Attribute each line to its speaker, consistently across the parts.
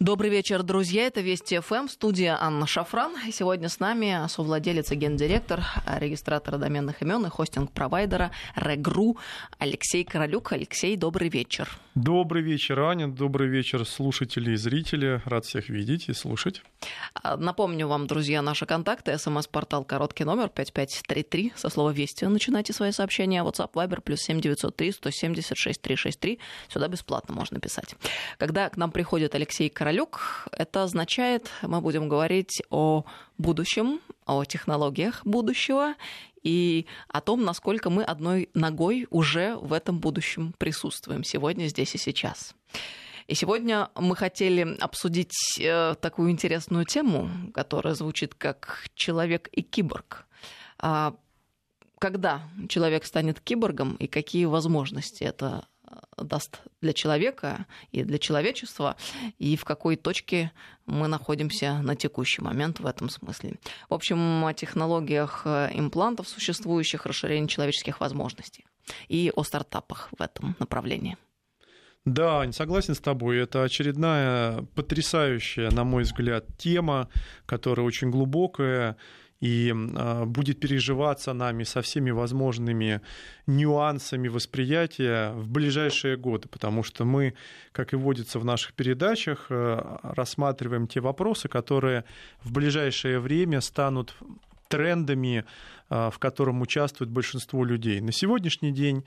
Speaker 1: Добрый вечер, друзья. Это Вести ФМ, студия Анна Шафран. Сегодня с нами совладелец и гендиректор регистратора доменных имен и хостинг-провайдера Регру Алексей Королюк. Алексей, добрый вечер.
Speaker 2: Добрый вечер, Аня. Добрый вечер, слушатели и зрители. Рад всех видеть и слушать.
Speaker 1: А, напомню вам, друзья, наши контакты. СМС-портал короткий номер 5533. Со слова «Вести» начинайте свои сообщения. WhatsApp, Viber, плюс 7903 176 363. Сюда бесплатно можно писать. Когда к нам приходит Алексей Королюк, Королюк. Это означает, мы будем говорить о будущем, о технологиях будущего и о том, насколько мы одной ногой уже в этом будущем присутствуем сегодня, здесь и сейчас. И сегодня мы хотели обсудить э, такую интересную тему, которая звучит как «человек и киборг». А когда человек станет киборгом и какие возможности это даст для человека и для человечества, и в какой точке мы находимся на текущий момент в этом смысле. В общем, о технологиях э, имплантов существующих, расширении человеческих возможностей и о стартапах в этом направлении.
Speaker 2: Да, не согласен с тобой. Это очередная потрясающая, на мой взгляд, тема, которая очень глубокая и а, будет переживаться нами со всеми возможными нюансами восприятия в ближайшие годы, потому что мы, как и водится в наших передачах, э, рассматриваем те вопросы, которые в ближайшее время станут трендами, а, в котором участвует большинство людей. На сегодняшний день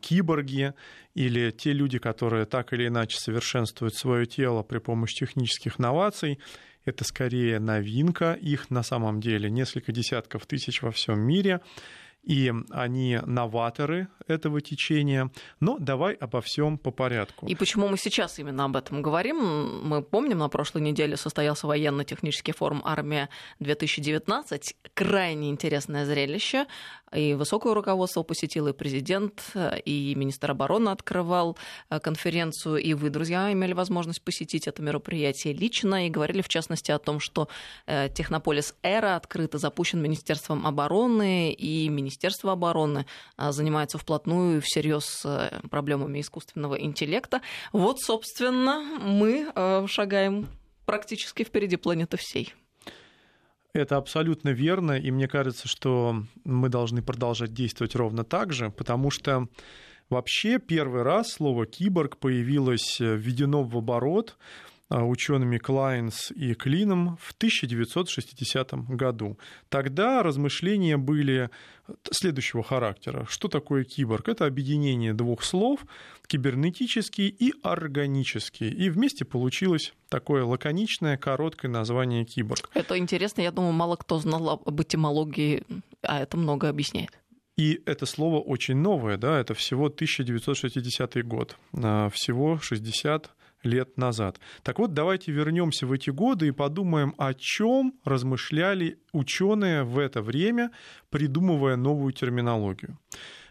Speaker 2: киборги или те люди, которые так или иначе совершенствуют свое тело при помощи технических новаций, это скорее новинка, их на самом деле несколько десятков тысяч во всем мире и они новаторы этого течения. Но давай обо всем по порядку.
Speaker 1: И почему мы сейчас именно об этом говорим? Мы помним, на прошлой неделе состоялся военно-технический форум «Армия-2019». Крайне интересное зрелище. И высокое руководство посетил, и президент, и министр обороны открывал э, конференцию, и вы, друзья, имели возможность посетить это мероприятие лично, и говорили, в частности, о том, что э, Технополис Эра открыто запущен Министерством обороны, и Министерство обороны а, занимается вплотную всерьез э, проблемами искусственного интеллекта. Вот, собственно, мы э, шагаем практически впереди планеты всей.
Speaker 2: Это абсолютно верно, и мне кажется, что мы должны продолжать действовать ровно так же, потому что вообще первый раз слово «киборг» появилось э, введено в оборот учеными Клайнс и Клином в 1960 году. Тогда размышления были следующего характера. Что такое киборг? Это объединение двух слов кибернетический и органический. И вместе получилось такое лаконичное, короткое название киборг.
Speaker 1: Это интересно. Я думаю, мало кто знал об этимологии, а это много объясняет.
Speaker 2: И это слово очень новое, да, это всего 1960 год, а, всего 60 лет назад. Так вот, давайте вернемся в эти годы и подумаем, о чем размышляли ученые в это время, придумывая новую терминологию.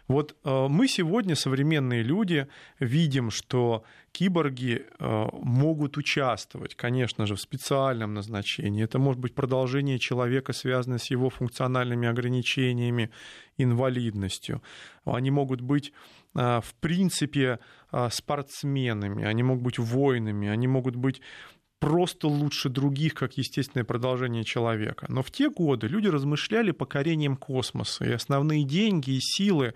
Speaker 2: Вот э, мы сегодня, современные люди, видим, что киборги э, могут участвовать, конечно же, в специальном назначении. Это может быть продолжение человека, связанное с его функциональными ограничениями, инвалидностью. Они могут быть в принципе а, спортсменами, они могут быть воинами, они могут быть просто лучше других, как естественное продолжение человека. Но в те годы люди размышляли покорением космоса, и основные деньги и силы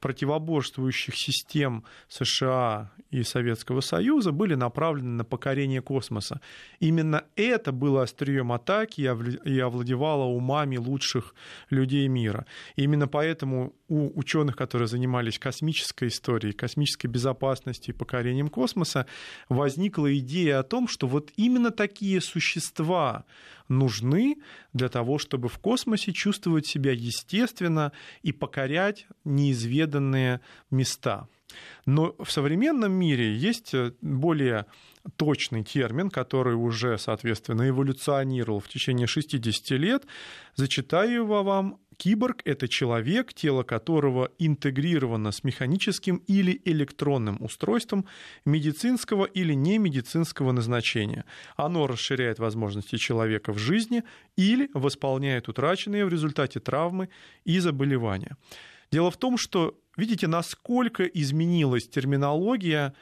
Speaker 2: противоборствующих систем США и Советского Союза были направлены на покорение космоса. Именно это было острием атаки и овладевало умами лучших людей мира. И именно поэтому у ученых, которые занимались космической историей, космической безопасностью и покорением космоса, возникла идея о том, что вот именно такие существа нужны для того, чтобы в космосе чувствовать себя естественно и покорять неизведанные места. Но в современном мире есть э, более точный термин, который уже, соответственно, эволюционировал в течение 60 лет. Зачитаю его вам. Киборг – это человек, тело которого интегрировано с механическим или электронным устройством медицинского или немедицинского назначения. Оно расширяет возможности человека в жизни или восполняет утраченные в результате травмы и заболевания. Дело в том, что видите, насколько изменилась терминология,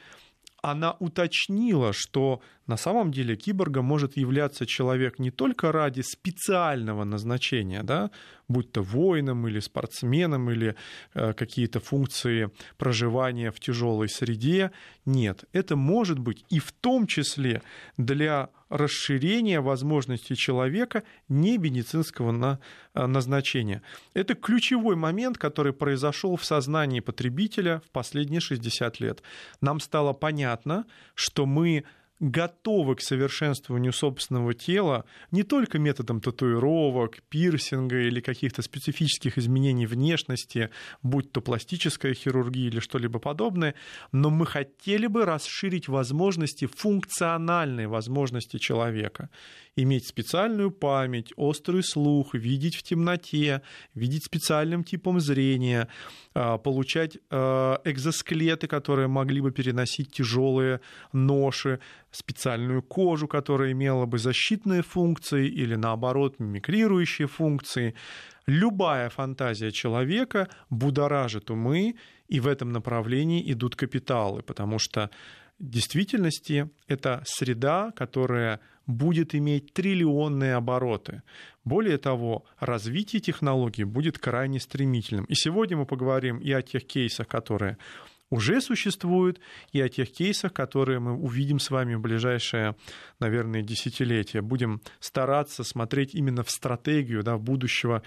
Speaker 2: она уточнила, что на самом деле киборгом может являться человек не только ради специального назначения, да, будь то воином или спортсменом или э, какие-то функции проживания в тяжелой среде. Нет, это может быть и в том числе для расширения возможностей человека не медицинского на, э, назначения. Это ключевой момент, который произошел в сознании потребителя в последние 60 лет. Нам стало понятно, что мы готовы к совершенствованию собственного тела не только методом татуировок, пирсинга или каких-то специфических изменений внешности, будь то пластическая хирургия или что-либо подобное, но мы хотели бы расширить возможности, функциональные возможности человека. Иметь специальную память, острый слух, видеть в темноте, видеть специальным типом зрения, а, получать а, экзоскелеты, которые могли бы переносить тяжелые ноши, специальную кожу, которая имела бы защитные функции или, наоборот, мимикрирующие функции. Любая фантазия человека будоражит умы, и в этом направлении идут капиталы, потому что в действительности это среда, которая будет иметь триллионные обороты. Более того, развитие технологий будет крайне стремительным. И сегодня мы поговорим и о тех кейсах, которые уже существуют, и о тех кейсах, которые мы увидим с вами в ближайшее, наверное, десятилетие. Будем стараться смотреть именно в стратегию да, будущего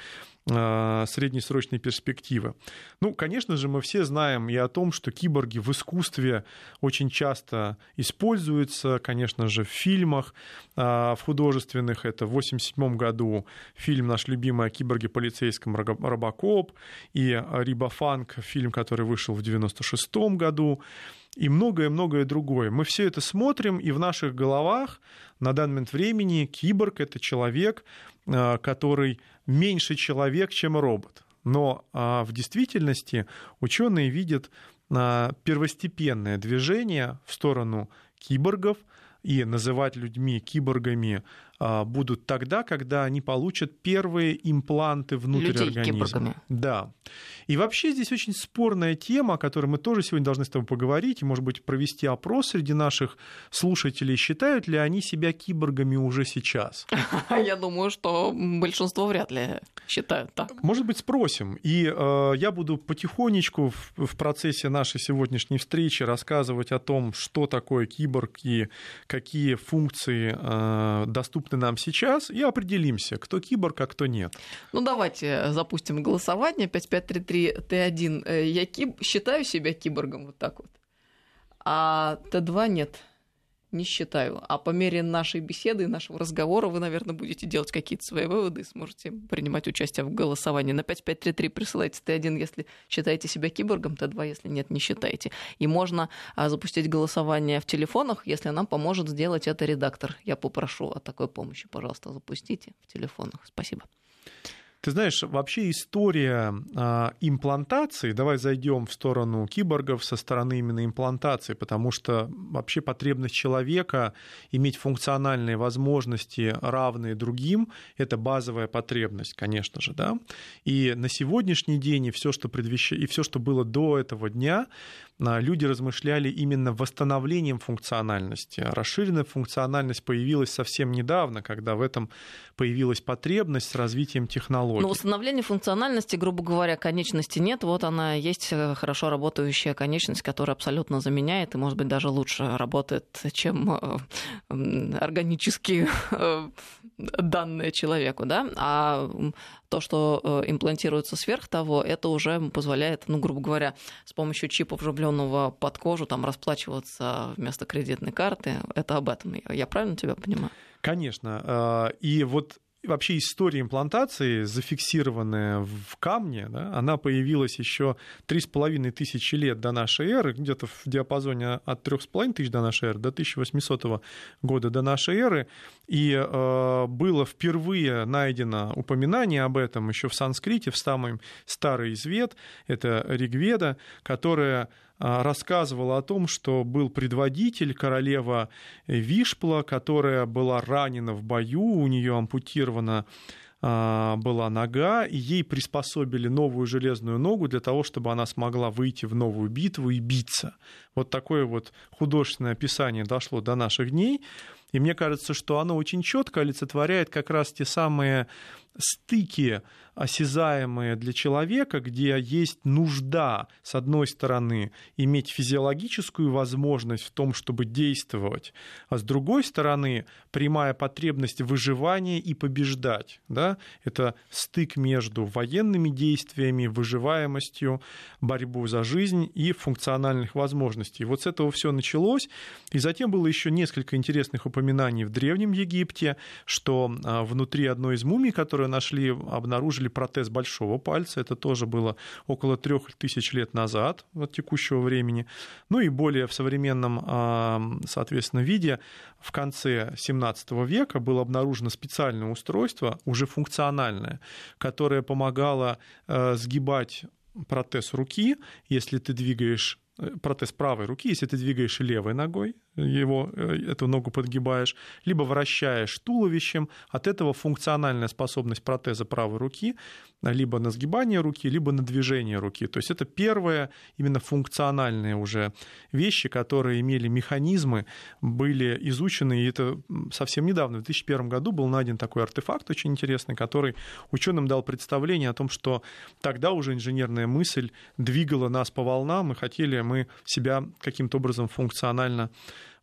Speaker 2: среднесрочной перспективы. Ну, конечно же, мы все знаем и о том, что киборги в искусстве очень часто используются, конечно же, в фильмах, э, в художественных. Это в 1987 году фильм наш любимый о киборге полицейском Робокоп и Рибофанк, фильм, который вышел в 1996 году и многое-многое другое. Мы все это смотрим, и в наших головах на данный момент времени киборг — это человек, э, который меньше человек, чем робот. Но а, в действительности ученые видят а, первостепенное движение в сторону киборгов и называть людьми киборгами будут тогда, когда они получат первые импланты внутрь
Speaker 1: Людей
Speaker 2: организма.
Speaker 1: Киборгами.
Speaker 2: Да. И вообще здесь очень спорная тема, о которой мы тоже сегодня должны с тобой поговорить, и, может быть, провести опрос среди наших слушателей. Считают ли они себя киборгами уже сейчас?
Speaker 1: Я думаю, что большинство вряд ли считают так.
Speaker 2: Может быть, спросим. И э, я буду потихонечку в, в процессе нашей сегодняшней встречи рассказывать о том, что такое киборг и какие функции э, доступны доступны нам сейчас, и определимся, кто киборг, а кто нет.
Speaker 1: Ну, давайте запустим голосование. 5533Т1. Э, я киб... считаю себя киборгом вот так вот. А Т2 нет не считаю. А по мере нашей беседы и нашего разговора вы, наверное, будете делать какие-то свои выводы и сможете принимать участие в голосовании. На 5533 присылайте Т1, если считаете себя киборгом, Т2, если нет, не считаете. И можно а, запустить голосование в телефонах, если нам поможет сделать это редактор. Я попрошу о такой помощи. Пожалуйста, запустите в телефонах. Спасибо.
Speaker 2: Ты знаешь, вообще история э, имплантации, давай зайдем в сторону киборгов со стороны именно имплантации, потому что вообще потребность человека иметь функциональные возможности, равные другим, это базовая потребность, конечно же, да. И на сегодняшний день и все, что предвещает, и все, что было до этого дня, а, люди размышляли именно восстановлением функциональности. Расширенная функциональность появилась совсем недавно, когда в этом появилась потребность с развитием технологий.
Speaker 1: Но восстановление функциональности, грубо говоря, конечности нет. Вот она есть э, хорошо работающая конечность, которая абсолютно заменяет и, может быть, даже лучше работает, чем э, органические э, данные человеку. Да? А то, что имплантируется сверх того, это уже позволяет, ну, грубо говоря, с помощью чипа, вживленного под кожу, там, расплачиваться вместо кредитной карты. Это об этом. Я правильно тебя понимаю?
Speaker 2: Конечно. А, и вот вообще история имплантации, зафиксированная в камне, да, она появилась еще 3,5 тысячи лет до нашей эры, где-то в диапазоне от 3,5 тысяч до нашей эры до 1800 года до нашей эры. И э, было впервые найдено упоминание об этом еще в санскрите, в самый старый извед, это Ригведа, которая рассказывала о том, что был предводитель, королева Вишпла, которая была ранена в бою, у нее ампутирована а, была нога, и ей приспособили новую железную ногу для того, чтобы она смогла выйти в новую битву и биться. Вот такое вот художественное описание дошло до наших дней. И мне кажется, что оно очень четко олицетворяет как раз те самые стыки осязаемые для человека, где есть нужда, с одной стороны, иметь физиологическую возможность в том, чтобы действовать, а с другой стороны, прямая потребность выживания и побеждать. Да? Это стык между военными действиями, выживаемостью, борьбой за жизнь и функциональных возможностей. Вот с этого все началось, и затем было еще несколько интересных упоминаний в Древнем Египте, что а, внутри одной из мумий, которую нашли, обнаружили протез большого пальца. Это тоже было около трех тысяч лет назад от текущего времени. Ну и более в современном, а, соответственно, виде в конце 17 века было обнаружено специальное устройство, уже функциональное, которое помогало э, сгибать протез руки, если ты двигаешь протез правой руки, если ты двигаешь левой ногой, его, э, эту ногу подгибаешь, либо вращаешь туловищем. От этого функциональная способность протеза правой руки либо на сгибание руки, либо на движение руки. То есть это первые именно функциональные уже вещи, которые имели механизмы, были изучены, и это совсем недавно, в 2001 году был найден такой артефакт очень интересный, который ученым дал представление о том, что тогда уже инженерная мысль двигала нас по волнам, и хотели мы себя каким-то образом функционально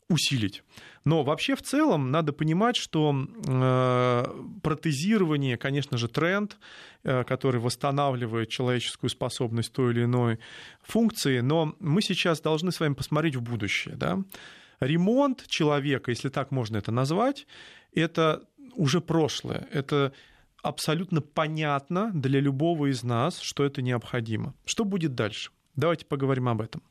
Speaker 2: усилить. Но вообще в целом надо понимать, что э, протезирование, конечно же, тренд, э, который восстанавливает человеческую способность той или иной функции, но мы сейчас должны с вами посмотреть в будущее. Да? Ремонт человека, если так можно это назвать, это уже прошлое. Это абсолютно понятно для любого из нас, что это необходимо. Что будет дальше? Давайте поговорим об этом.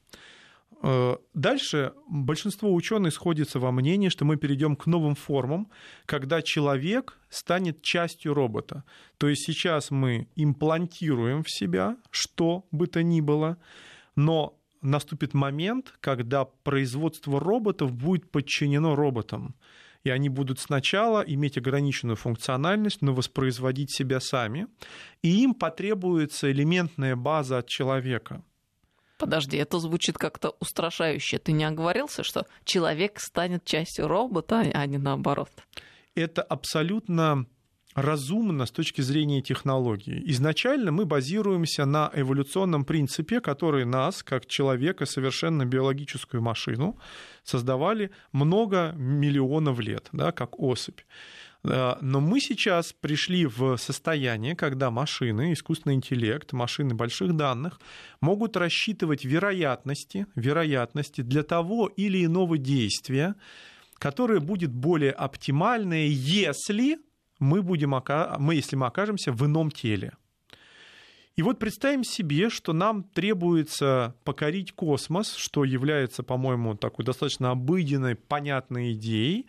Speaker 2: Э, дальше большинство ученых сходится во мнении, что мы перейдем к новым формам, когда человек станет частью робота. То есть сейчас мы имплантируем в себя что бы то ни было, но наступит момент, когда производство роботов будет подчинено роботам. И они будут сначала иметь ограниченную функциональность, но воспроизводить себя сами. И им потребуется элементная база от человека –
Speaker 1: Подожди, это звучит как-то устрашающе. Ты не оговорился, что человек станет частью робота, а не наоборот?
Speaker 2: Это абсолютно разумно с точки зрения технологии. Изначально мы базируемся на эволюционном принципе, который нас, как человека, совершенно биологическую машину, создавали много миллионов лет, да, как особь. Э, но мы сейчас пришли в состояние, когда машины, искусственный интеллект, машины больших данных могут рассчитывать вероятности, вероятности для того или иного действия, которое будет более оптимальное, если мы, будем, мы, если мы окажемся в ином теле. И вот представим себе, что нам требуется покорить космос, что является, по-моему, такой достаточно обыденной, понятной идеей,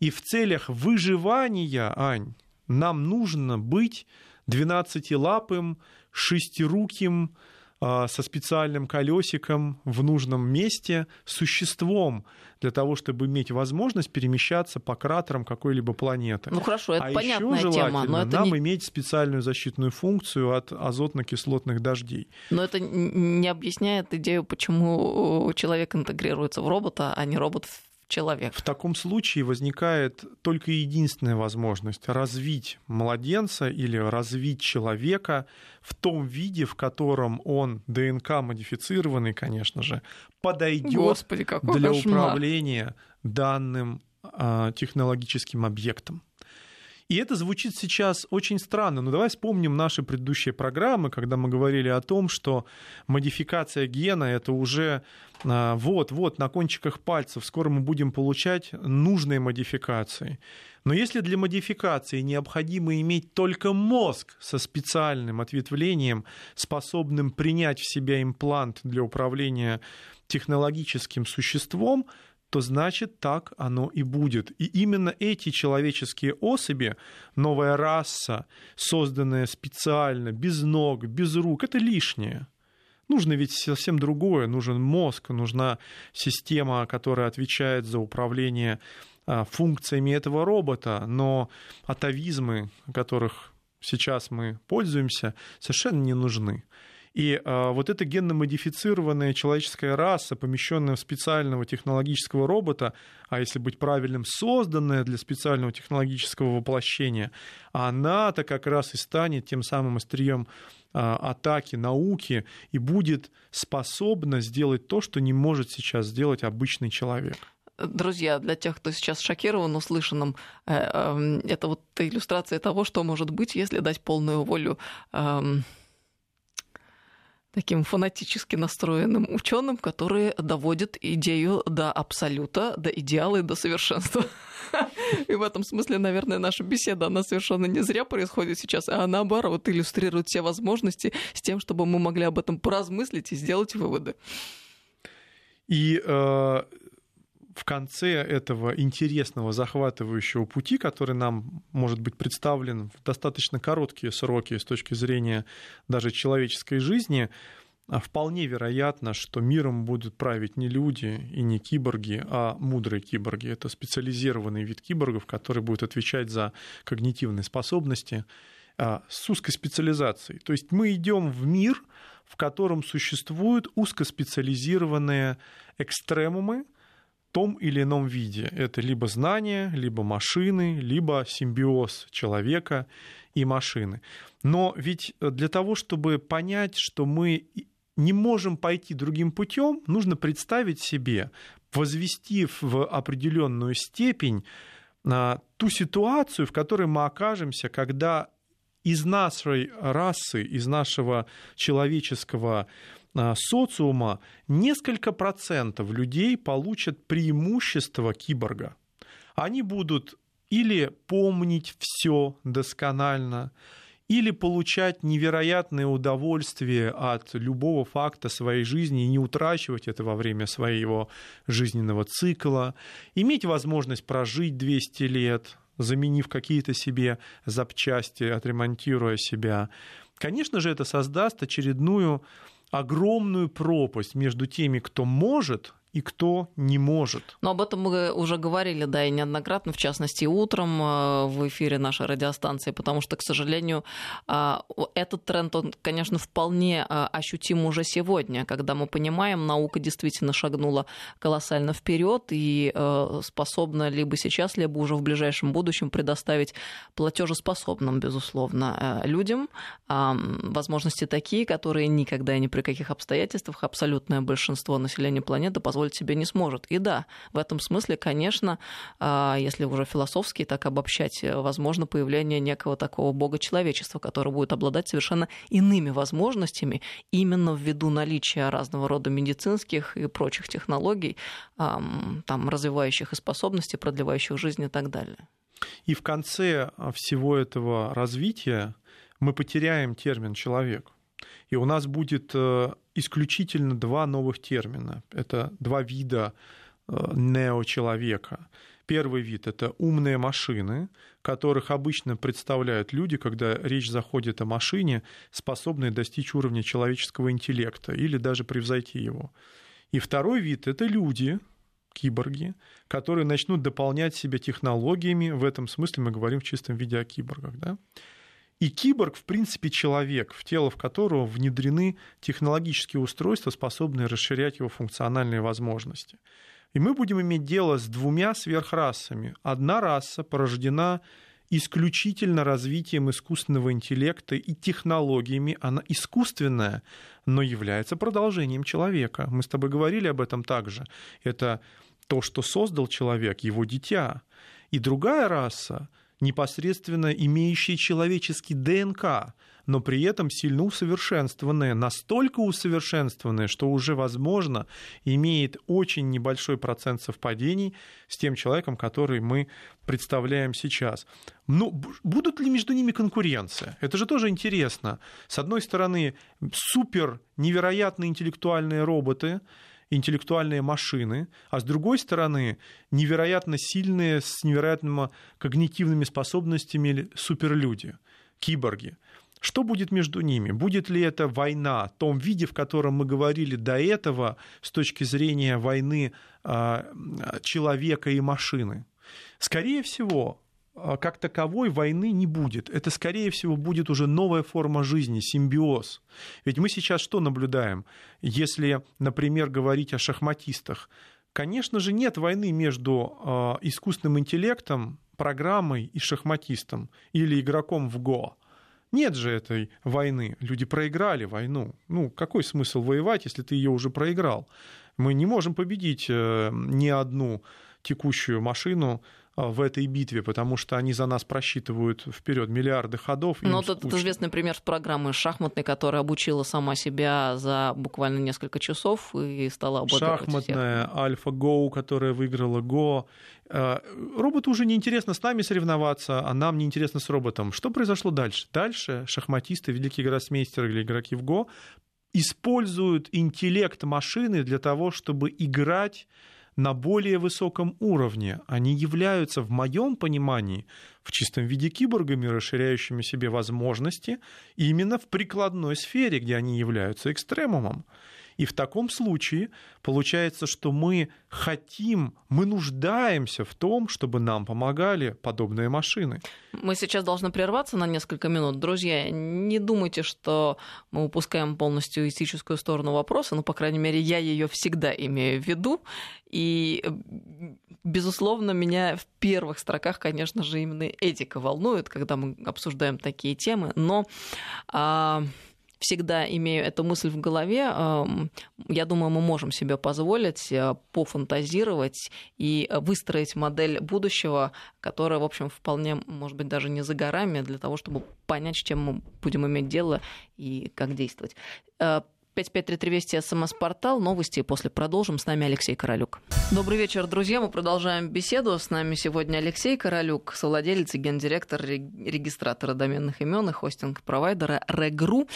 Speaker 2: и в целях выживания, Ань, нам нужно быть двенадцатилапым, шестируким, а, со специальным колесиком в нужном месте существом для того, чтобы иметь возможность перемещаться по кратерам какой-либо планеты.
Speaker 1: Ну хорошо, это а понятная
Speaker 2: еще
Speaker 1: тема,
Speaker 2: но это нам не... иметь специальную защитную функцию от азотно-кислотных дождей.
Speaker 1: Но это не объясняет идею, почему человек интегрируется в робота, а не робот в человек.
Speaker 2: В таком случае возникает только единственная возможность развить младенца или развить человека в том виде, в котором он ДНК модифицированный, конечно же, подойдет для кошмар. управления данным э, технологическим объектом. И это звучит сейчас очень странно, но давай вспомним наши предыдущие программы, когда мы говорили о том, что модификация гена это уже вот-вот а, на кончиках пальцев, скоро мы будем получать нужные модификации. Но если для модификации необходимо иметь только мозг со специальным ответвлением, способным принять в себя имплант для управления технологическим существом, то значит так оно и будет. И именно эти человеческие особи, новая раса, созданная специально, без ног, без рук, это лишнее. Нужно ведь совсем другое. Нужен мозг, нужна система, которая отвечает за управление а, функциями этого робота. Но атовизмы, которых сейчас мы пользуемся, совершенно не нужны. И э, вот эта генно-модифицированная человеческая раса, помещенная в специального технологического робота, а если быть правильным, созданная для специального технологического воплощения, она-то как раз и станет тем самым острием э, атаки науки и будет способна сделать то, что не может сейчас сделать обычный человек.
Speaker 1: Друзья, для тех, кто сейчас шокирован услышанным, э, эм, это вот иллюстрация того, что может быть, если дать полную волю эм, таким фанатически настроенным ученым, которые доводят идею до абсолюта, до идеала и до совершенства. И в этом смысле, наверное, наша беседа, она совершенно не зря происходит сейчас, а наоборот иллюстрирует все возможности с тем, чтобы мы могли об этом поразмыслить и сделать выводы.
Speaker 2: И э, в конце этого интересного, захватывающего пути, который нам может быть представлен в достаточно короткие сроки с точки зрения даже человеческой жизни, а вполне вероятно, что миром будут править не люди и не киборги, а мудрые киборги. Это специализированный вид киборгов, который будет отвечать за когнитивные способности а, с узкой специализацией. То есть мы идем в мир, в котором существуют узкоспециализированные экстремумы, том или ином виде. Это либо знания, либо машины, либо симбиоз человека и машины. Но ведь для того, чтобы понять, что мы не можем пойти другим путем, нужно представить себе, возвести в определенную степень а, ту ситуацию, в которой мы окажемся, когда из нашей расы, из нашего человеческого социума несколько процентов людей получат преимущество киборга. Они будут или помнить все досконально, или получать невероятное удовольствие от любого факта своей жизни и не утрачивать это во время своего жизненного цикла, иметь возможность прожить 200 лет, заменив какие-то себе запчасти, отремонтируя себя. Конечно же, это создаст очередную огромную пропасть между теми, кто может и кто не может.
Speaker 1: Но об этом мы уже говорили, да, и неоднократно, в частности, утром э, в эфире нашей радиостанции, потому что, к сожалению, э, этот тренд, он, конечно, вполне э, ощутим уже сегодня, когда мы понимаем, наука действительно шагнула колоссально вперед и способна либо сейчас, либо уже в ближайшем будущем предоставить платежеспособным, безусловно, людям возможности такие, которые никогда и ни при каких обстоятельствах абсолютное большинство населения планеты позволят позволить себе не сможет. И да, в этом смысле, конечно, а, если уже философски так обобщать, э, возможно появление некого такого бога человечества, который будет обладать совершенно иными возможностями именно ввиду наличия разного рода медицинских и прочих технологий, там, развивающих и способности, продлевающих жизнь и так далее.
Speaker 2: И в конце всего этого развития мы потеряем термин «человек». И у нас будет э, исключительно два новых термина. Это два вида э, неочеловека. Первый вид — это умные машины, которых обычно представляют люди, когда речь заходит о машине, способной достичь уровня человеческого интеллекта или даже превзойти его. И второй вид — это люди, киборги, которые начнут дополнять себя технологиями. В этом смысле мы говорим в чистом виде о киборгах. Да? И киборг, в принципе, человек, в тело в которого внедрены технологические устройства, способные расширять его функциональные возможности. И мы будем иметь дело с двумя сверхрасами. Одна раса порождена исключительно развитием искусственного интеллекта и технологиями. Она искусственная, но является продолжением человека. Мы с тобой говорили об этом также. Это то, что создал человек, его дитя. И другая раса непосредственно имеющие человеческий ДНК, но при этом сильно усовершенствованные, настолько усовершенствованные, что уже, возможно, имеет очень небольшой процент совпадений с тем человеком, который мы представляем сейчас. Но будут ли между ними конкуренция? Это же тоже интересно. С одной стороны, супер невероятно интеллектуальные роботы, интеллектуальные машины, а с другой стороны невероятно сильные, с невероятными когнитивными способностями суперлюди, киборги. Что будет между ними? Будет ли это война в том виде, в котором мы говорили до этого с точки зрения войны а, человека и машины? Скорее всего, а, как таковой войны не будет. Это, скорее всего, будет уже новая форма жизни, симбиоз. Ведь мы сейчас что наблюдаем? Если, например, говорить о шахматистах, конечно же, нет войны между э, искусственным интеллектом, программой и шахматистом или игроком в ГО. Нет же этой войны. Люди проиграли войну. Ну, какой смысл воевать, если ты ее уже проиграл? Мы не можем победить э, ни одну текущую машину а, в этой битве, потому что они за нас просчитывают вперед миллиарды ходов.
Speaker 1: Ну, вот этот известный пример с программы шахматной, которая обучила сама себя за буквально несколько часов и стала обладать
Speaker 2: Шахматная, Альфа-Гоу, которая выиграла Го. А, роботу уже неинтересно с нами соревноваться, а нам неинтересно с роботом. Что произошло дальше? Дальше шахматисты, великие гроссмейстеры или игроки в Го используют интеллект машины для того, чтобы играть на более высоком уровне. Они являются, в моем понимании, в чистом виде киборгами, расширяющими себе возможности именно в прикладной сфере, где они являются экстремумом. И в таком случае получается, что мы хотим, мы нуждаемся в том, чтобы нам помогали подобные машины.
Speaker 1: Мы сейчас должны прерваться на несколько минут. Друзья, не думайте, что мы упускаем полностью этическую сторону вопроса, но, по крайней мере, я ее всегда имею в виду. И, безусловно, меня в первых строках, конечно же, именно этика волнует, когда мы обсуждаем такие темы. Но а, всегда имею эту мысль в голове. Я думаю, мы можем себе позволить э, пофантазировать и выстроить модель будущего, которая, в общем, вполне, может быть, даже не за горами, для того, чтобы понять, с чем мы будем иметь дело и как действовать. Э, 5533 Вести, СМС-портал, новости. После продолжим. С нами Алексей Королюк. Добрый вечер, друзья. Мы продолжаем беседу. С нами сегодня Алексей Королюк, совладелец и гендиректор регистратора доменных имен и хостинг-провайдера Регру.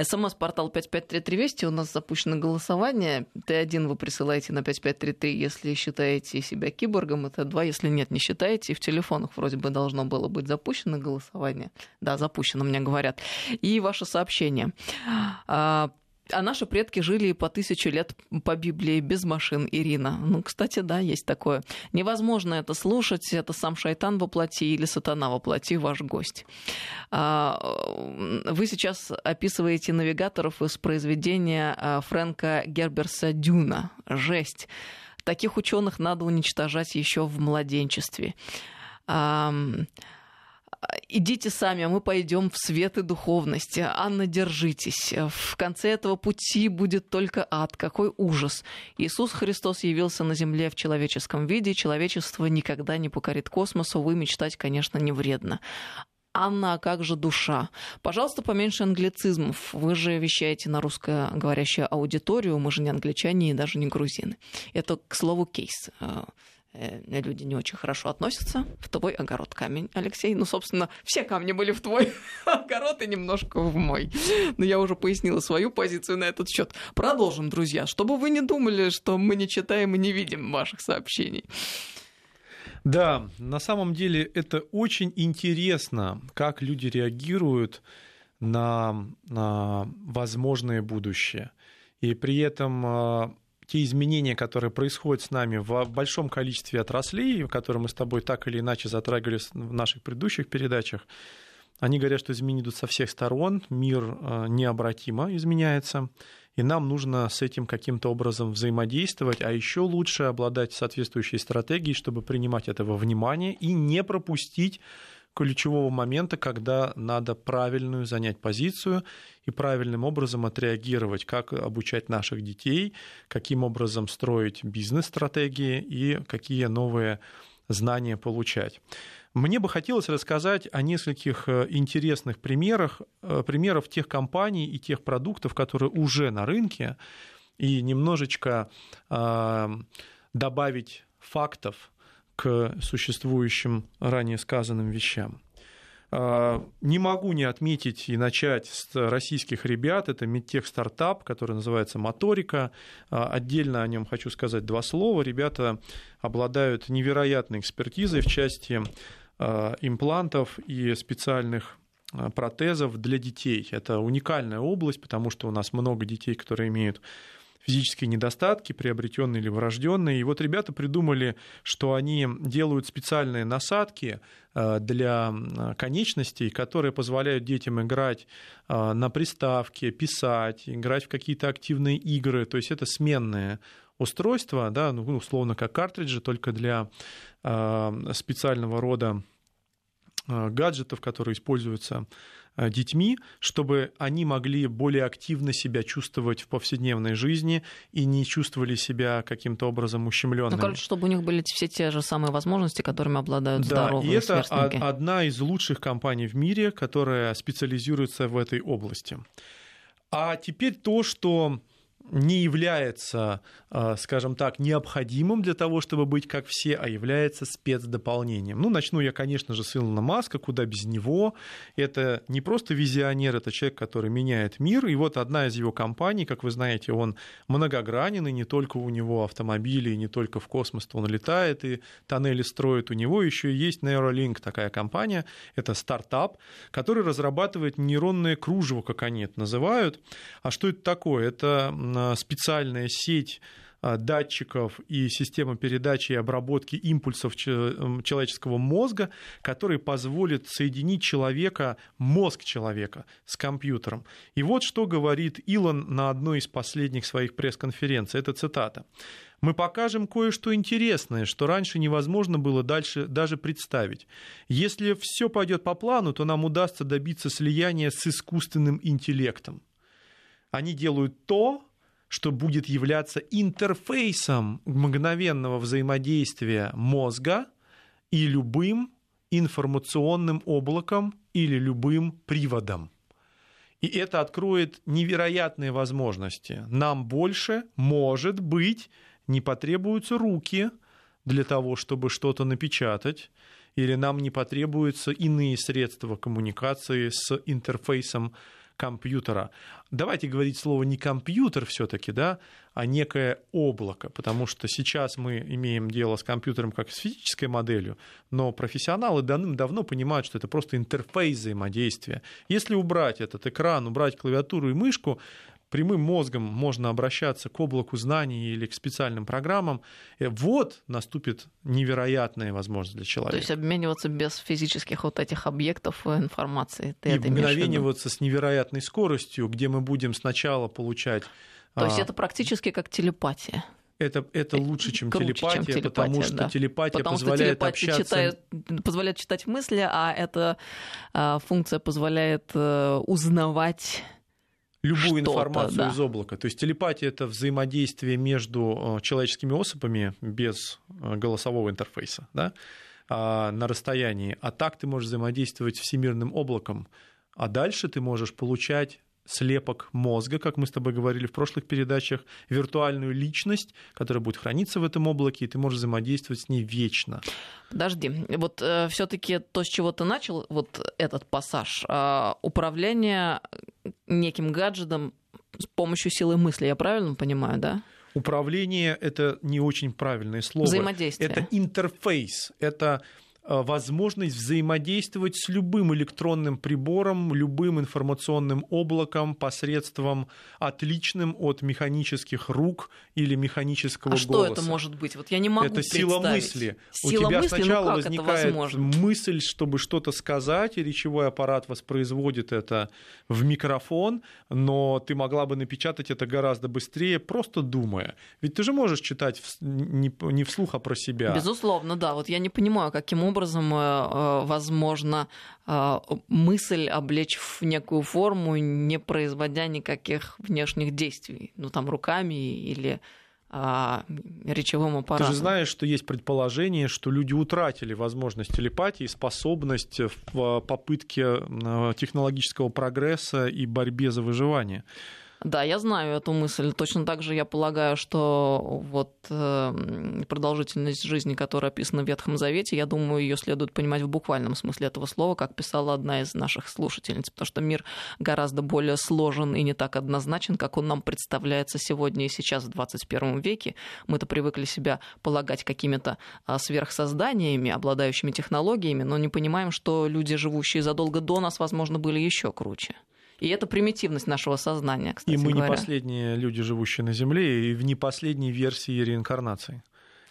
Speaker 1: СМС-портал 5533 Вести. У нас запущено голосование. Т1 вы присылаете на 5533, если считаете себя киборгом. Это 2, если нет, не считаете. И в телефонах вроде бы должно было быть запущено голосование. Да, запущено, мне говорят. И ваше сообщение. А, наши предки жили по тысячу лет по Библии без машин, Ирина. Ну, кстати, да, есть такое. Невозможно это слушать, это сам шайтан воплоти или сатана воплоти ваш гость. А, вы сейчас описываете навигаторов из произведения а, Фрэнка Герберса «Дюна». Жесть. Таких ученых надо уничтожать еще в младенчестве идите сами, а мы пойдем в свет и духовность. Анна, держитесь. В конце этого пути будет только ад. Какой ужас. Иисус Христос явился на земле в человеческом виде. Человечество никогда не покорит космосу. Вы мечтать, конечно, не вредно. Анна, а как же душа? Пожалуйста, поменьше англицизмов. Вы же вещаете на русскоговорящую аудиторию, мы же не англичане и даже не грузины. Это, к слову, кейс. Э, люди не очень хорошо относятся в твой огород камень, Алексей. Ну, собственно, все камни были в твой огород и немножко в мой. Но я уже пояснила свою позицию на этот счет. Продолжим, друзья, чтобы вы не думали, что мы не читаем и не видим ваших сообщений.
Speaker 2: Да, на самом деле это очень интересно, как люди реагируют на, на возможное будущее. И при этом а, те изменения, которые происходят с нами в большом количестве отраслей, которые мы с тобой так или иначе затрагивали в наших предыдущих передачах, они говорят, что изменения идут со всех сторон, мир э, необратимо изменяется, и нам нужно с этим каким-то образом взаимодействовать, а еще лучше обладать соответствующей стратегией, чтобы принимать это во внимание и не пропустить ключевого момента, когда надо правильную занять позицию и правильным образом отреагировать, как обучать наших детей, каким образом строить бизнес-стратегии и какие новые знания получать. Мне бы хотелось рассказать о нескольких э, интересных примерах, э, примеров тех компаний и тех продуктов, которые уже на рынке, и немножечко э, добавить фактов, к существующим ранее сказанным вещам. А, не могу не отметить и начать с российских ребят. Это медтех стартап, который называется Моторика. А, отдельно о нем хочу сказать два слова. Ребята обладают невероятной экспертизой в части а, имплантов и специальных протезов для детей. Это уникальная область, потому что у нас много детей, которые имеют физические недостатки, приобретенные или врожденные. И вот ребята придумали, что они делают специальные насадки э, для конечностей, которые позволяют детям играть э, на приставке, писать, играть в какие-то активные игры. То есть это сменные устройства, да, ну, условно как картриджи, только для э, специального рода гаджетов, которые используются Э, детьми, чтобы они могли более активно себя чувствовать в повседневной жизни и не чувствовали себя каким-то образом ущемленными. Ну,
Speaker 1: короче, чтобы у них были все те же самые возможности, которыми обладают
Speaker 2: да,
Speaker 1: здоровые
Speaker 2: и это
Speaker 1: сверстники.
Speaker 2: одна из лучших компаний в мире, которая специализируется в этой области. А теперь то, что не является, а, скажем так, необходимым для того, чтобы быть как все, а является спецдополнением. Ну, начну я, конечно же, с Илона Маска, куда без него. Это не просто визионер, это человек, который меняет мир. И вот одна из его компаний, как вы знаете, он многогранен, и не только у него автомобили, и не только в космос он летает, и тоннели строит. У него еще есть Neuralink, такая компания. Это стартап, который разрабатывает нейронное кружево, как они это называют. А что это такое? Это специальная сеть а, датчиков и система передачи и обработки импульсов человеческого мозга, который позволит соединить человека, мозг человека с компьютером. И вот что говорит Илон на одной из последних своих пресс-конференций. Это цитата. Мы покажем кое-что интересное, что раньше невозможно было дальше даже представить. Если все пойдет по плану, то нам удастся добиться слияния с искусственным интеллектом. Они делают то, что будет являться интерфейсом мгновенного взаимодействия мозга и любым информационным облаком или любым приводом. И это откроет невероятные возможности. Нам больше, может быть, не потребуются руки для того, чтобы что-то напечатать, или нам не потребуются иные средства коммуникации с интерфейсом компьютера. Давайте говорить слово не компьютер все-таки, да, а некое облако, потому что сейчас мы имеем дело с компьютером как с физической моделью, но профессионалы давным-давно понимают, что это просто интерфейс взаимодействия. Если убрать этот экран, убрать клавиатуру и мышку, прямым мозгом можно обращаться к облаку знаний или к специальным программам, э, вот наступит невероятная возможность для человека.
Speaker 1: То есть обмениваться без физических вот этих объектов информации.
Speaker 2: Ты и мгновениваться с невероятной скоростью, где мы будем сначала получать...
Speaker 1: То есть а, это практически как телепатия.
Speaker 2: Это, это э, лучше, чем Круче, телепатия, чем телепатия, потому что да. телепатия потому позволяет что телепатия общаться...
Speaker 1: читает, позволяет читать мысли, а эта а, функция позволяет а, узнавать
Speaker 2: любую информацию да. из облака. То есть телепатия это взаимодействие между э, человеческими особами без э, голосового интерфейса, да, а, на расстоянии. А так ты можешь взаимодействовать всемирным облаком. А дальше ты можешь получать слепок мозга, как мы с тобой говорили в прошлых передачах, виртуальную личность, которая будет храниться в этом облаке, и ты можешь взаимодействовать с ней вечно.
Speaker 1: Подожди, вот э, все-таки то, с чего ты начал, вот этот пассаж, э, управление неким гаджетом с помощью силы мысли, я правильно понимаю, да?
Speaker 2: Управление это не очень правильное слово.
Speaker 1: Взаимодействие.
Speaker 2: Это интерфейс, это возможность взаимодействовать с любым электронным прибором, любым информационным облаком посредством отличным от механических рук или механического
Speaker 1: а
Speaker 2: голоса.
Speaker 1: Что это может быть? Вот я не могу
Speaker 2: Это сила мысли. Сила У тебя мысли? Ну сначала ну возникает мысль, чтобы что-то сказать, и речевой аппарат воспроизводит это в микрофон, но ты могла бы напечатать это гораздо быстрее, просто думая. Ведь ты же можешь читать не вслух, а про себя.
Speaker 1: Безусловно, да. Вот я не понимаю, каким образом образом э, э, возможно э, мысль облечь в некую форму, не производя никаких внешних действий, ну там руками или а, речевым аппаратом.
Speaker 2: Ты же знаешь, что есть предположение, что люди утратили возможность телепатии, способность в попытке технологического прогресса и борьбе за выживание.
Speaker 1: Да, я знаю эту мысль. Точно так же я полагаю, что вот э, продолжительность жизни, которая описана в Ветхом Завете, я думаю, ее следует понимать в буквальном смысле этого слова, как писала одна из наших слушательниц, потому что мир гораздо более сложен и не так однозначен, как он нам представляется сегодня и сейчас в 21 веке. Мы-то привыкли себя полагать какими-то а, сверхсозданиями, обладающими технологиями, но не понимаем, что люди, живущие задолго до нас, возможно, были еще круче. И это примитивность нашего сознания, кстати
Speaker 2: И мы
Speaker 1: говоря.
Speaker 2: не последние люди, живущие на Земле, и в не последней версии реинкарнации.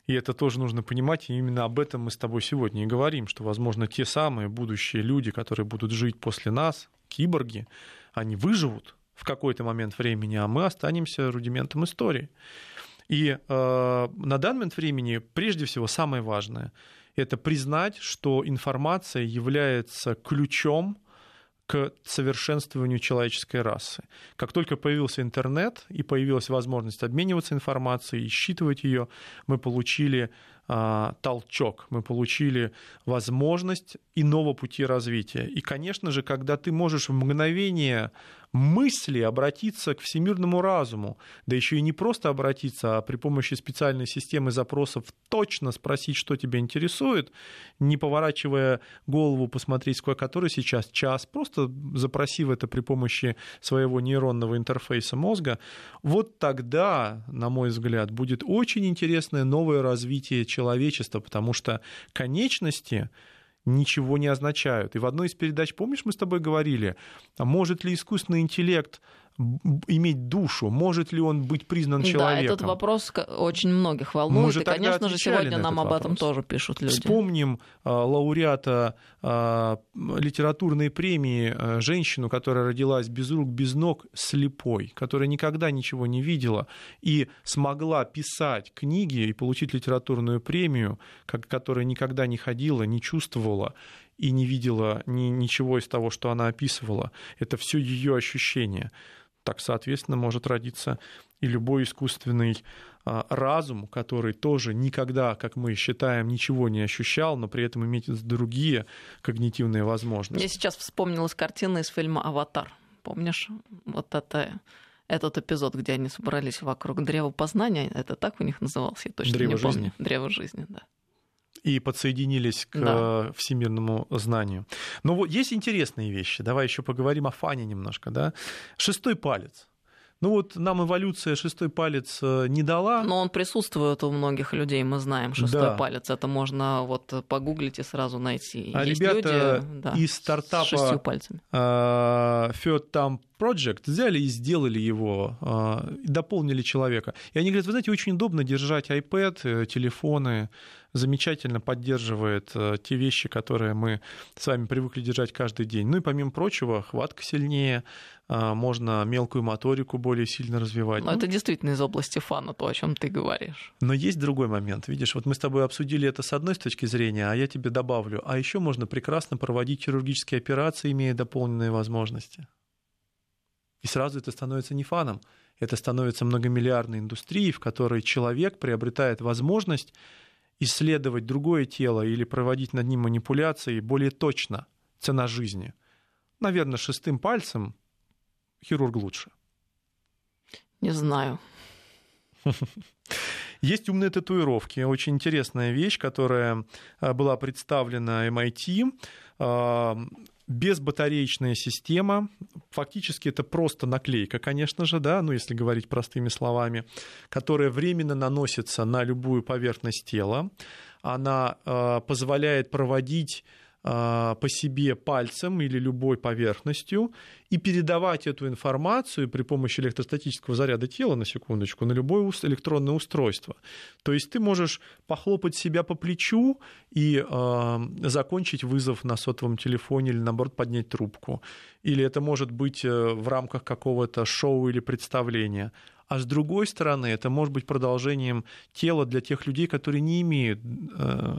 Speaker 2: И это тоже нужно понимать, и именно об этом мы с тобой сегодня и говорим, что, возможно, те самые будущие люди, которые будут жить после нас, киборги, они выживут в какой-то момент времени, а мы останемся рудиментом истории. И э, на данный момент времени, прежде всего, самое важное – это признать, что информация является ключом к совершенствованию человеческой расы. Как только появился интернет и появилась возможность обмениваться информацией считывать ее, мы получили толчок, мы получили возможность иного пути развития. И, конечно же, когда ты можешь в мгновение мысли обратиться к всемирному разуму, да еще и не просто обратиться, а при помощи специальной системы запросов точно спросить, что тебя интересует, не поворачивая голову, посмотреть, сколько который сейчас час, просто запросив это при помощи своего нейронного интерфейса мозга, вот тогда, на мой взгляд, будет очень интересное новое развитие человечества, потому что конечности ничего не означают. И в одной из передач, помнишь, мы с тобой говорили, а может ли искусственный интеллект иметь душу, может ли он быть признан человеком?
Speaker 1: Да, этот вопрос очень многих волнует, и, конечно же, сегодня нам об этом тоже пишут люди.
Speaker 2: Вспомним а, лауреата а, литературной премии, а, женщину, которая родилась без рук, без ног, слепой, которая никогда ничего не видела и смогла писать книги и получить литературную премию, которая никогда не ходила, не чувствовала и не видела ни, ничего из того, что она описывала. Это все ее ощущение так, соответственно, может родиться и любой искусственный а, разум, который тоже никогда, как мы считаем, ничего не ощущал, но при этом имеет другие когнитивные возможности.
Speaker 1: Я сейчас вспомнилась картина из фильма «Аватар». Помнишь? Вот это этот эпизод, где они собрались вокруг древа познания, это так у них назывался, я точно
Speaker 2: Древо
Speaker 1: не
Speaker 2: жизни.
Speaker 1: помню. Древо жизни, да
Speaker 2: и подсоединились к да. всемирному знанию. Но вот есть интересные вещи. Давай еще поговорим о фане немножко. Да? Шестой палец. Ну вот нам эволюция шестой палец э, не дала.
Speaker 1: Но он присутствует у многих людей, мы знаем, шестой да. палец. Это можно вот погуглить и сразу найти.
Speaker 2: А
Speaker 1: Есть
Speaker 2: ребята
Speaker 1: люди, да,
Speaker 2: из стартапа
Speaker 1: с шестью пальцами.
Speaker 2: Third Time Project взяли и сделали его, э, дополнили человека. И они говорят, вы знаете, очень удобно держать iPad, э, телефоны, замечательно поддерживает э, те вещи, которые мы с вами привыкли держать каждый день. Ну и помимо прочего, хватка сильнее, э, можно мелкую моторику более сильно развивать.
Speaker 1: Но ну, это действительно из области фана, то, о чем ты говоришь.
Speaker 2: Но есть другой момент. Видишь, вот мы с тобой обсудили это с одной точки зрения, а я тебе добавлю. А еще можно прекрасно проводить хирургические операции, имея дополненные возможности. И сразу это становится не фаном. Это становится многомиллиардной индустрией, в которой человек приобретает возможность исследовать другое тело или проводить над ним манипуляции более точно, цена жизни. Наверное, шестым пальцем хирург лучше.
Speaker 1: Не знаю.
Speaker 2: Есть умные татуировки. Очень интересная вещь, которая а, была представлена MIT безбатареечная система. Фактически это просто наклейка, конечно же, да, ну если говорить простыми словами, которая временно наносится на любую поверхность тела. Она э, позволяет проводить по себе пальцем или любой поверхностью и передавать эту информацию при помощи электростатического заряда тела, на секундочку, на любое электронное устройство. То есть ты можешь похлопать себя по плечу и э, закончить вызов на сотовом телефоне или, наоборот, поднять трубку. Или это может быть э, в рамках какого-то шоу или представления а с другой стороны, это может быть продолжением тела для тех людей, которые не имеют э,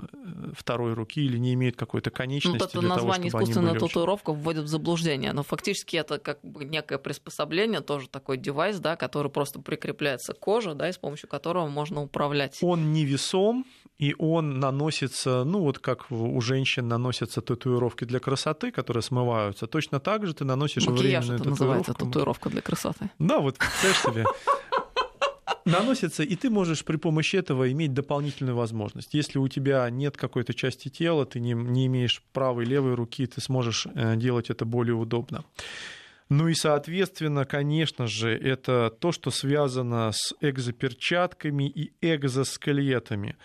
Speaker 2: второй руки или не имеют какой-то конечности.
Speaker 1: Ну, это
Speaker 2: для
Speaker 1: название
Speaker 2: того,
Speaker 1: искусственная
Speaker 2: были
Speaker 1: татуировка вводит в заблуждение, но фактически это как бы некое приспособление, тоже такой девайс, да, который просто прикрепляется к коже, да, и с помощью которого можно управлять.
Speaker 2: Он невесом, и он наносится, ну вот как у женщин наносятся татуировки для красоты, которые смываются, точно так же ты наносишь
Speaker 1: Макияж
Speaker 2: временную
Speaker 1: это
Speaker 2: татуировку.
Speaker 1: называется татуировка для красоты.
Speaker 2: Да, вот представь себе. Наносится, и ты можешь при помощи этого иметь дополнительную возможность. Если у тебя нет какой-то части тела, ты не, не имеешь правой левой руки, ты сможешь э, делать это более удобно. Ну и, соответственно, конечно же, это то, что связано с экзоперчатками и экзоскелетами.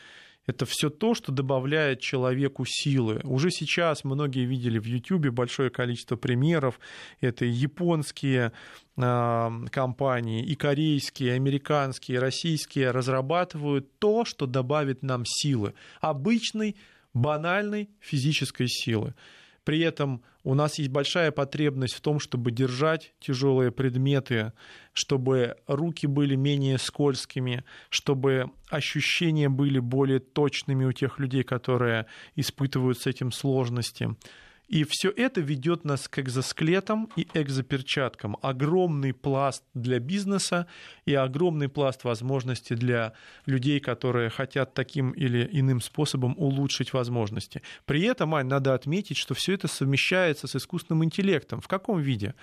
Speaker 2: Это все то, что добавляет человеку силы. Уже сейчас многие видели в YouTube большое количество примеров. Это японские э, компании, и корейские, и американские, и российские разрабатывают то, что добавит нам силы. Обычной, банальной физической силы. При этом у нас есть большая потребность в том, чтобы держать тяжелые предметы, чтобы руки были менее скользкими, чтобы ощущения были более точными у тех людей, которые испытывают с этим сложности. И все это ведет нас к экзоскелетам и экзоперчаткам. Огромный пласт для бизнеса и огромный пласт возможностей для людей, которые хотят таким или иным способом улучшить возможности. При этом, Ань, надо отметить, что все это совмещается с искусственным интеллектом. В каком виде?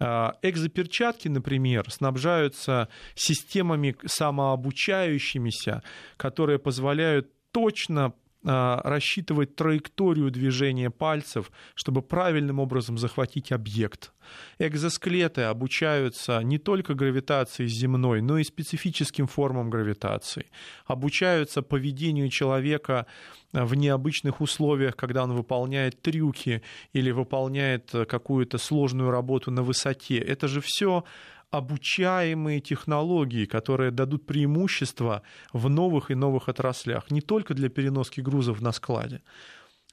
Speaker 2: А, экзоперчатки, например, снабжаются системами самообучающимися, которые позволяют точно рассчитывать траекторию движения пальцев, чтобы правильным образом захватить объект. Экзоскелеты обучаются не только гравитации земной, но и специфическим формам гравитации. Обучаются поведению человека в необычных условиях, когда он выполняет трюки или выполняет какую-то сложную работу на высоте. Это же все обучаемые технологии, которые дадут преимущество в новых и новых отраслях, не только для переноски грузов на складе,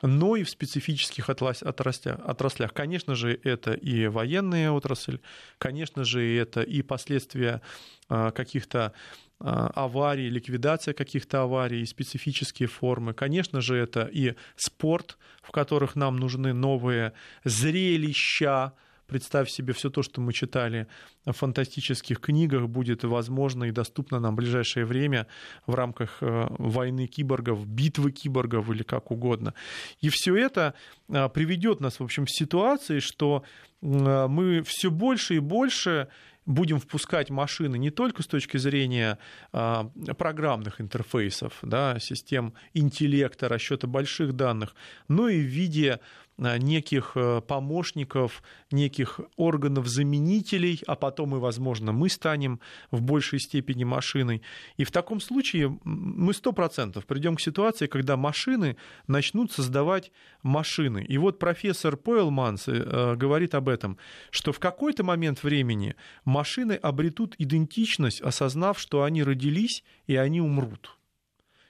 Speaker 2: но и в специфических отраслях. Конечно же, это и военная отрасль, конечно же, это и последствия а, каких-то а, аварий, ликвидация каких-то аварий, и специфические формы. Конечно же, это и спорт, в которых нам нужны новые зрелища, Представь себе, все то, что мы читали в фантастических книгах, будет возможно и доступно нам в ближайшее время в рамках э, войны киборгов, битвы киборгов или как угодно. И все это э, приведет нас, в общем, в ситуации, что э, мы все больше и больше будем впускать машины не только с точки зрения а, программных интерфейсов, да, систем интеллекта, расчета больших данных, но и в виде неких э, помощников, неких органов-заменителей, а потом и, возможно, мы станем в большей степени машиной. И в таком случае мы сто процентов придем к ситуации, когда машины начнут создавать машины. И вот профессор Пойлманс э, говорит об этом, что в какой-то момент времени машины обретут идентичность, осознав, что они родились и они умрут.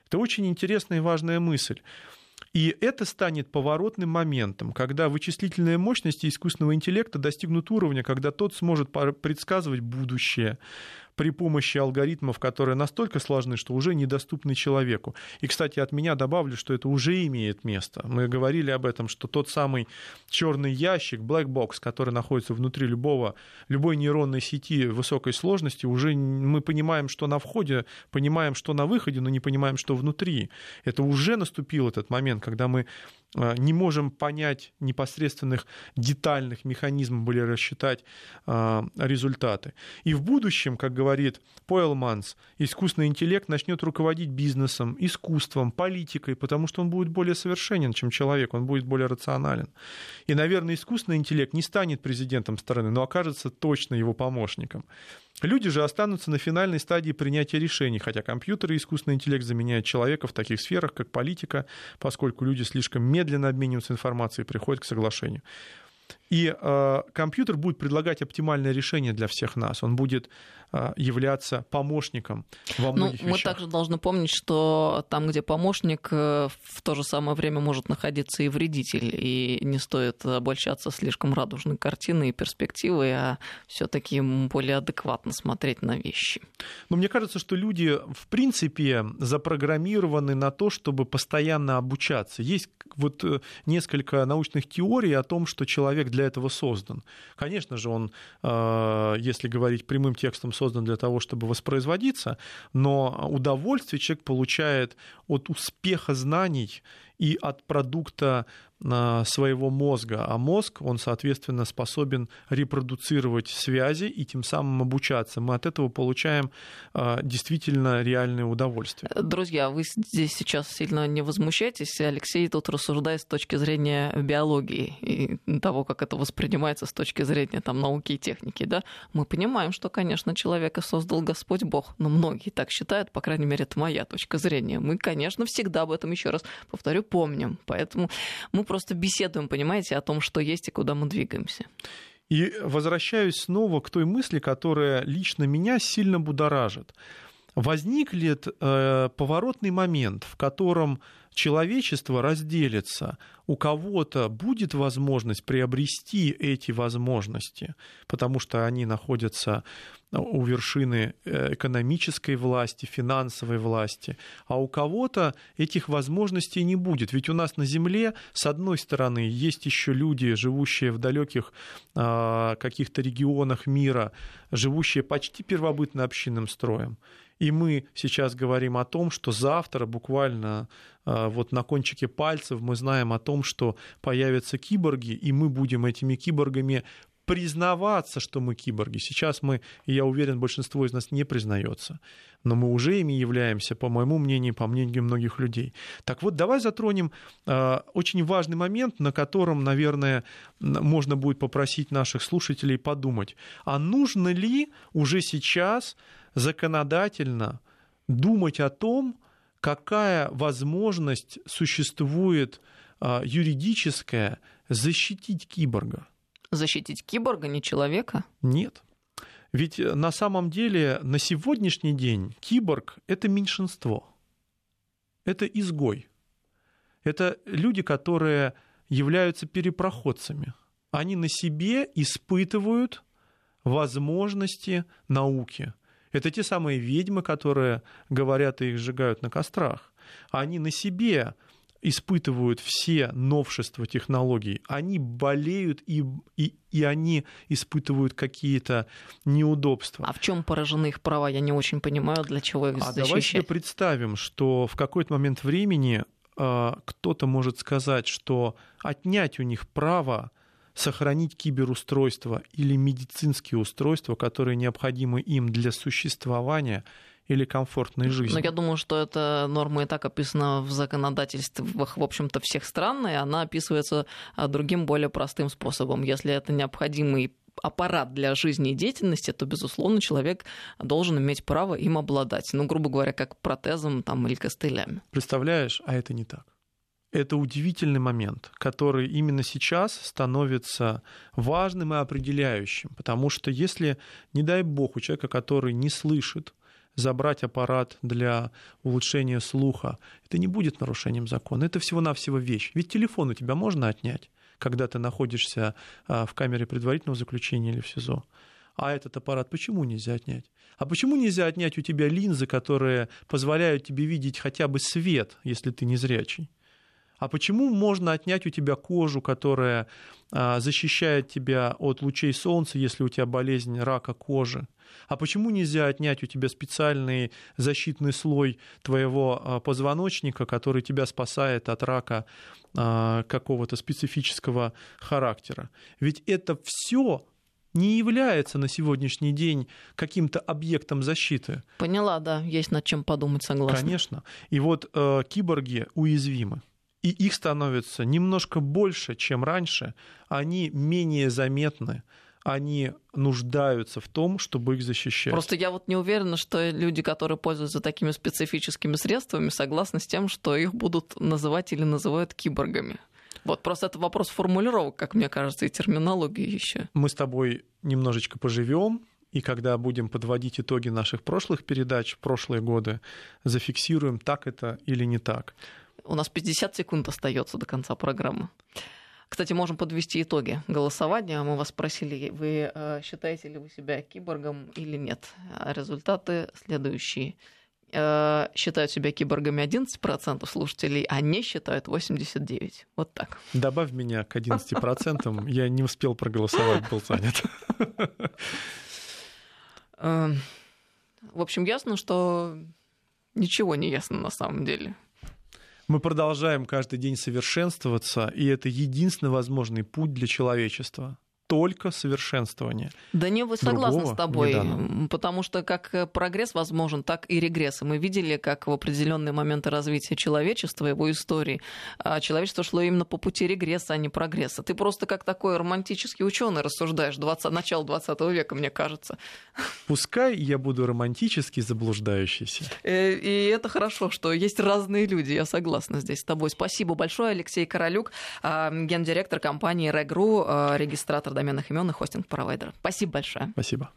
Speaker 2: Это очень интересная и важная мысль. И это станет поворотным моментом, когда вычислительные мощности искусственного интеллекта достигнут уровня, когда тот сможет предсказывать будущее, при помощи алгоритмов, которые настолько сложны, что уже недоступны человеку. И, кстати, от меня добавлю, что это уже имеет место. Мы говорили об этом, что тот самый черный ящик, black box, который находится внутри любого, любой нейронной сети высокой сложности, уже мы понимаем, что на входе, понимаем, что на выходе, но не понимаем, что внутри. Это уже наступил этот момент, когда мы не можем понять непосредственных детальных механизмов были рассчитать а, результаты. И в будущем, как говорит Пойлманс, искусственный интеллект начнет руководить бизнесом, искусством, политикой, потому что он будет более совершенен, чем человек, он будет более рационален. И, наверное, искусственный интеллект не станет президентом страны, но окажется точно его помощником. Люди же останутся на финальной стадии принятия решений, хотя компьютеры и искусственный интеллект заменяют человека в таких сферах, как политика, поскольку люди слишком медленно обмениваются информацией и приходят к соглашению. И э, компьютер будет предлагать оптимальное решение для всех нас. Он будет э, являться помощником во ну, многих
Speaker 1: ну, Мы также должны помнить, что там, где помощник, э, в то же самое время может находиться и вредитель. И не стоит обольщаться слишком радужной картиной и перспективой, а все таки более адекватно смотреть на вещи.
Speaker 2: Но мне кажется, что люди, в принципе, запрограммированы на то, чтобы постоянно обучаться. Есть вот э, несколько научных теорий о том, что человек для этого создан. Конечно же, он, э, если говорить прямым текстом, создан для того, чтобы воспроизводиться, но удовольствие человек получает от успеха знаний и от продукта а, своего мозга, а мозг, он, соответственно, способен репродуцировать связи и тем самым обучаться. Мы от этого получаем а, действительно реальное удовольствие.
Speaker 1: Друзья, вы здесь сейчас сильно не возмущайтесь. Алексей тут рассуждает с точки зрения биологии и того, как это воспринимается с точки зрения там, науки и техники. Да? Мы понимаем, что, конечно, человека создал Господь Бог, но многие так считают, по крайней мере, это моя точка зрения. Мы, конечно, всегда об этом, еще раз повторю, помним. Поэтому мы просто беседуем, понимаете, о том, что есть и куда мы двигаемся.
Speaker 2: И возвращаюсь снова к той мысли, которая лично меня сильно будоражит. Возникнет э, поворотный момент, в котором человечество разделится, у кого-то будет возможность приобрести эти возможности, потому что они находятся у вершины э, экономической власти, финансовой власти, а у кого-то этих возможностей не будет. Ведь у нас на Земле, с одной стороны, есть еще люди, живущие в далеких а, каких-то регионах мира, живущие почти первобытно-общинным строем. И мы сейчас говорим о том, что завтра буквально а, вот на кончике пальцев мы знаем о том, что появятся киборги, и мы будем этими киборгами признаваться, что мы киборги. Сейчас мы, я уверен, большинство из нас не признается, но мы уже ими являемся, по моему мнению, по мнению многих людей. Так вот, давай затронем э, очень важный момент, на котором, наверное, можно будет попросить наших слушателей подумать, а нужно ли уже сейчас законодательно думать о том, какая возможность существует э, юридическая защитить киборга?
Speaker 1: Защитить киборга, не человека?
Speaker 2: Нет. Ведь э, на самом деле на сегодняшний день киборг — это меньшинство. Это изгой. Это люди, которые являются перепроходцами. Они на себе испытывают возможности науки. Это те самые ведьмы, которые говорят и их сжигают на кострах. Они на себе испытывают все новшества технологий, они болеют и, и, и они испытывают какие-то неудобства.
Speaker 1: А в чем поражены их права? Я не очень понимаю, для чего их защищать.
Speaker 2: А давай себе представим, что в какой-то момент времени э, кто-то может сказать, что отнять у них право сохранить киберустройство или медицинские устройства, которые необходимы им для существования, или комфортной жизни.
Speaker 1: Но я думаю, что эта норма и так описана в законодательствах, в общем-то, всех стран, и она описывается а, другим, более простым способом. Если это необходимый аппарат для жизни и деятельности, то, безусловно, человек должен иметь право им обладать. Ну, грубо говоря, как протезом там, или костылями.
Speaker 2: Представляешь, а это не так. Это удивительный момент, который именно сейчас становится важным и определяющим. Потому что если, не дай бог, у человека, который не слышит, забрать аппарат для улучшения слуха, это не будет нарушением закона. Это всего-навсего вещь. Ведь телефон у тебя можно отнять, когда ты находишься а, в камере предварительного заключения или в СИЗО. А этот аппарат почему нельзя отнять? А почему нельзя отнять у тебя линзы, которые позволяют тебе видеть хотя бы свет, если ты не зрячий? А почему можно отнять у тебя кожу, которая а, защищает тебя от лучей солнца, если у тебя болезнь рака кожи? А почему нельзя отнять у тебя специальный защитный слой твоего а, позвоночника, который тебя спасает от рака а, какого-то специфического характера? Ведь это все не является на сегодняшний день каким-то объектом защиты.
Speaker 1: Поняла, да, есть над чем подумать, согласна.
Speaker 2: Конечно. И вот э, киборги уязвимы и их становится немножко больше, чем раньше, они менее заметны, они нуждаются в том, чтобы их защищать.
Speaker 1: Просто я вот не уверена, что люди, которые пользуются такими специфическими средствами, согласны с тем, что их будут называть или называют киборгами. Вот просто это вопрос формулировок, как мне кажется, и терминологии еще.
Speaker 2: Мы с тобой немножечко поживем, и когда будем подводить итоги наших прошлых передач, прошлые годы, зафиксируем, так это или не так.
Speaker 1: У нас 50 секунд остается до конца программы. Кстати, можем подвести итоги голосования. Мы вас спросили, вы э, считаете ли вы себя киборгом или нет. А результаты следующие. Э, считают себя киборгами 11% слушателей, а не считают 89%. Вот так.
Speaker 2: Добавь меня к 11%. Я не успел проголосовать, был занят.
Speaker 1: Эм, в общем, ясно, что ничего не ясно на самом деле.
Speaker 2: Мы продолжаем каждый день совершенствоваться, и это единственный возможный путь для человечества только совершенствование.
Speaker 1: Да не, вы согласны с тобой, потому что как э, прогресс возможен, так и регресс. И мы видели, как в определенные моменты развития человечества, его истории, а, человечество шло именно по пути регресса, а не прогресса. Ты просто как такой романтический ученый рассуждаешь 20, начало 20 века, мне кажется.
Speaker 2: Пускай я буду романтически заблуждающийся.
Speaker 1: Э, и это хорошо, что есть разные люди, я согласна здесь с тобой. Спасибо большое, Алексей Королюк, а, гендиректор компании Регру, регистратор доменных имен и хостинг-провайдера. Спасибо большое.
Speaker 2: Спасибо.